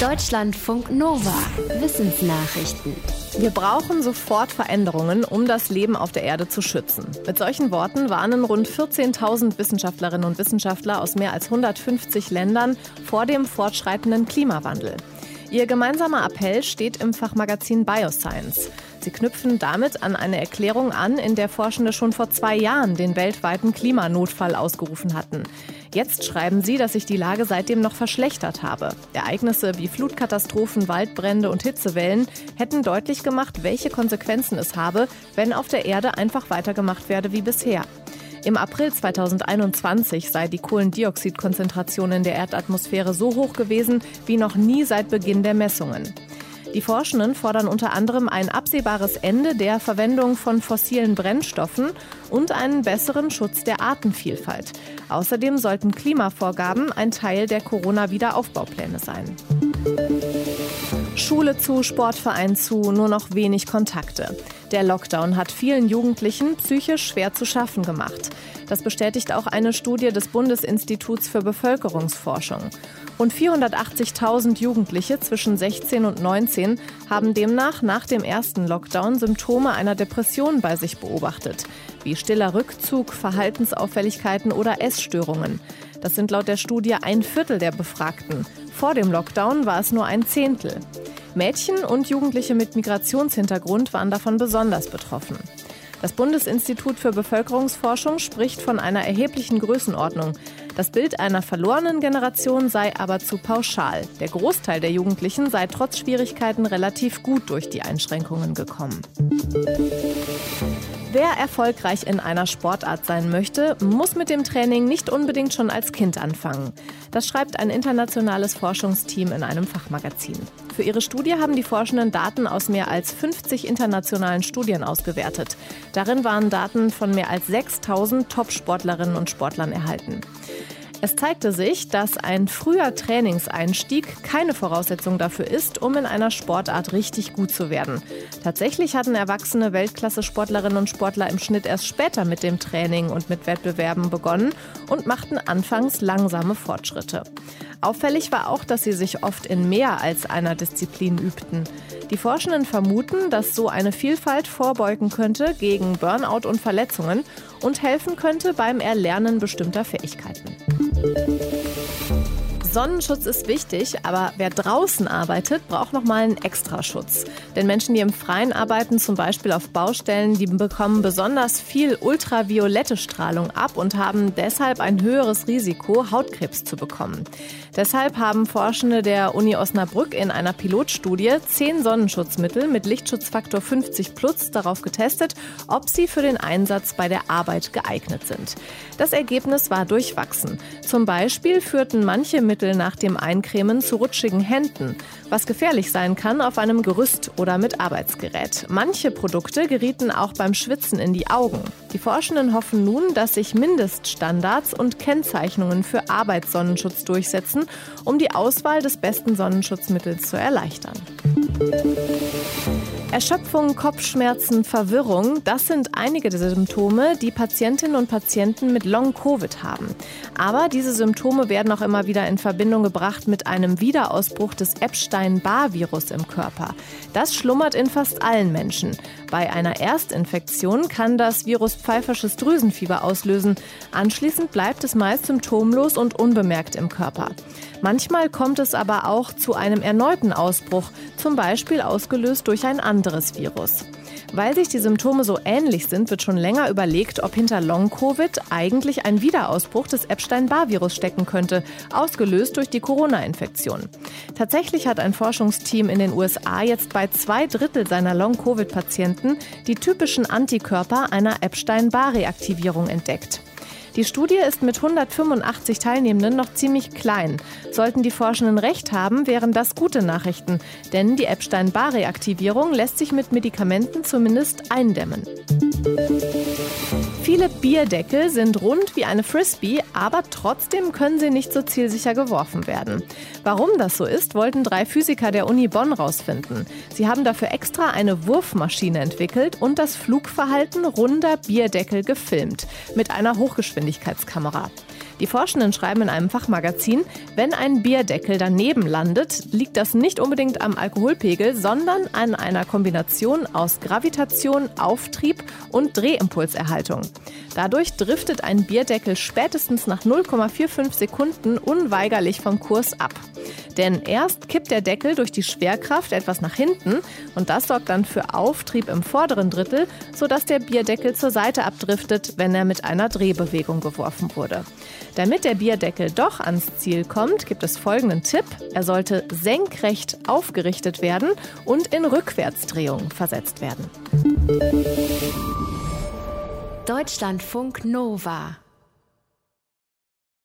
Deutschlandfunk Nova. Wissensnachrichten. Wir brauchen sofort Veränderungen, um das Leben auf der Erde zu schützen. Mit solchen Worten warnen rund 14.000 Wissenschaftlerinnen und Wissenschaftler aus mehr als 150 Ländern vor dem fortschreitenden Klimawandel. Ihr gemeinsamer Appell steht im Fachmagazin Bioscience. Sie knüpfen damit an eine Erklärung an, in der Forschende schon vor zwei Jahren den weltweiten Klimanotfall ausgerufen hatten. Jetzt schreiben sie, dass sich die Lage seitdem noch verschlechtert habe. Ereignisse wie Flutkatastrophen, Waldbrände und Hitzewellen hätten deutlich gemacht, welche Konsequenzen es habe, wenn auf der Erde einfach weitergemacht werde wie bisher. Im April 2021 sei die Kohlendioxidkonzentration in der Erdatmosphäre so hoch gewesen wie noch nie seit Beginn der Messungen. Die Forschenden fordern unter anderem ein absehbares Ende der Verwendung von fossilen Brennstoffen und einen besseren Schutz der Artenvielfalt. Außerdem sollten Klimavorgaben ein Teil der Corona-Wiederaufbaupläne sein. Schule zu, Sportverein zu, nur noch wenig Kontakte. Der Lockdown hat vielen Jugendlichen psychisch schwer zu schaffen gemacht. Das bestätigt auch eine Studie des Bundesinstituts für Bevölkerungsforschung. Rund 480.000 Jugendliche zwischen 16 und 19 haben demnach nach dem ersten Lockdown Symptome einer Depression bei sich beobachtet, wie stiller Rückzug, Verhaltensauffälligkeiten oder Essstörungen. Das sind laut der Studie ein Viertel der Befragten. Vor dem Lockdown war es nur ein Zehntel. Mädchen und Jugendliche mit Migrationshintergrund waren davon besonders betroffen. Das Bundesinstitut für Bevölkerungsforschung spricht von einer erheblichen Größenordnung. Das Bild einer verlorenen Generation sei aber zu pauschal. Der Großteil der Jugendlichen sei trotz Schwierigkeiten relativ gut durch die Einschränkungen gekommen. Wer erfolgreich in einer Sportart sein möchte, muss mit dem Training nicht unbedingt schon als Kind anfangen. Das schreibt ein internationales Forschungsteam in einem Fachmagazin. Für ihre Studie haben die Forschenden Daten aus mehr als 50 internationalen Studien ausgewertet. Darin waren Daten von mehr als 6000 Top-Sportlerinnen und Sportlern erhalten. Es zeigte sich, dass ein früher Trainingseinstieg keine Voraussetzung dafür ist, um in einer Sportart richtig gut zu werden. Tatsächlich hatten erwachsene Weltklasse-Sportlerinnen und Sportler im Schnitt erst später mit dem Training und mit Wettbewerben begonnen und machten anfangs langsame Fortschritte. Auffällig war auch, dass sie sich oft in mehr als einer Disziplin übten. Die Forschenden vermuten, dass so eine Vielfalt vorbeugen könnte gegen Burnout und Verletzungen und helfen könnte beim Erlernen bestimmter Fähigkeiten. Sonnenschutz ist wichtig, aber wer draußen arbeitet, braucht noch mal einen Extraschutz. Denn Menschen, die im Freien arbeiten, zum Beispiel auf Baustellen, die bekommen besonders viel ultraviolette Strahlung ab und haben deshalb ein höheres Risiko, Hautkrebs zu bekommen. Deshalb haben Forschende der Uni Osnabrück in einer Pilotstudie zehn Sonnenschutzmittel mit Lichtschutzfaktor 50 plus darauf getestet, ob sie für den Einsatz bei der Arbeit geeignet sind. Das Ergebnis war durchwachsen. Zum Beispiel führten manche Mittel nach dem Eincremen zu rutschigen Händen, was gefährlich sein kann auf einem Gerüst oder mit Arbeitsgerät. Manche Produkte gerieten auch beim Schwitzen in die Augen. Die Forschenden hoffen nun, dass sich Mindeststandards und Kennzeichnungen für Arbeitssonnenschutz durchsetzen, um die Auswahl des besten Sonnenschutzmittels zu erleichtern. Erschöpfung, Kopfschmerzen, Verwirrung, das sind einige der Symptome, die Patientinnen und Patienten mit Long-Covid haben. Aber diese Symptome werden auch immer wieder in Verbindung gebracht mit einem Wiederausbruch des Epstein-Barr-Virus im Körper. Das schlummert in fast allen Menschen. Bei einer Erstinfektion kann das Virus pfeifersches Drüsenfieber auslösen. Anschließend bleibt es meist symptomlos und unbemerkt im Körper. Manchmal kommt es aber auch zu einem erneuten Ausbruch, zum Beispiel ausgelöst durch ein anderes Virus. Weil sich die Symptome so ähnlich sind, wird schon länger überlegt, ob hinter Long-Covid eigentlich ein Wiederausbruch des Epstein-Barr-Virus stecken könnte, ausgelöst durch die Corona-Infektion. Tatsächlich hat ein Forschungsteam in den USA jetzt bei zwei Drittel seiner Long-Covid-Patienten die typischen Antikörper einer Epstein-Barr-Reaktivierung entdeckt. Die Studie ist mit 185 Teilnehmenden noch ziemlich klein. Sollten die Forschenden recht haben, wären das gute Nachrichten, denn die Epstein-Barr-Reaktivierung lässt sich mit Medikamenten zumindest eindämmen. Viele Bierdeckel sind rund wie eine Frisbee, aber trotzdem können sie nicht so zielsicher geworfen werden. Warum das so ist, wollten drei Physiker der Uni Bonn rausfinden. Sie haben dafür extra eine Wurfmaschine entwickelt und das Flugverhalten runder Bierdeckel gefilmt mit einer Hochgeschwindigkeitskamera. Die Forschenden schreiben in einem Fachmagazin, wenn ein Bierdeckel daneben landet, liegt das nicht unbedingt am Alkoholpegel, sondern an einer Kombination aus Gravitation, Auftrieb und Drehimpulserhaltung. Dadurch driftet ein Bierdeckel spätestens nach 0,45 Sekunden unweigerlich vom Kurs ab. Denn erst kippt der Deckel durch die Schwerkraft etwas nach hinten und das sorgt dann für Auftrieb im vorderen Drittel, sodass der Bierdeckel zur Seite abdriftet, wenn er mit einer Drehbewegung geworfen wurde. Damit der Bierdeckel doch ans Ziel kommt, gibt es folgenden Tipp. Er sollte senkrecht aufgerichtet werden und in Rückwärtsdrehung versetzt werden. Deutschlandfunk Nova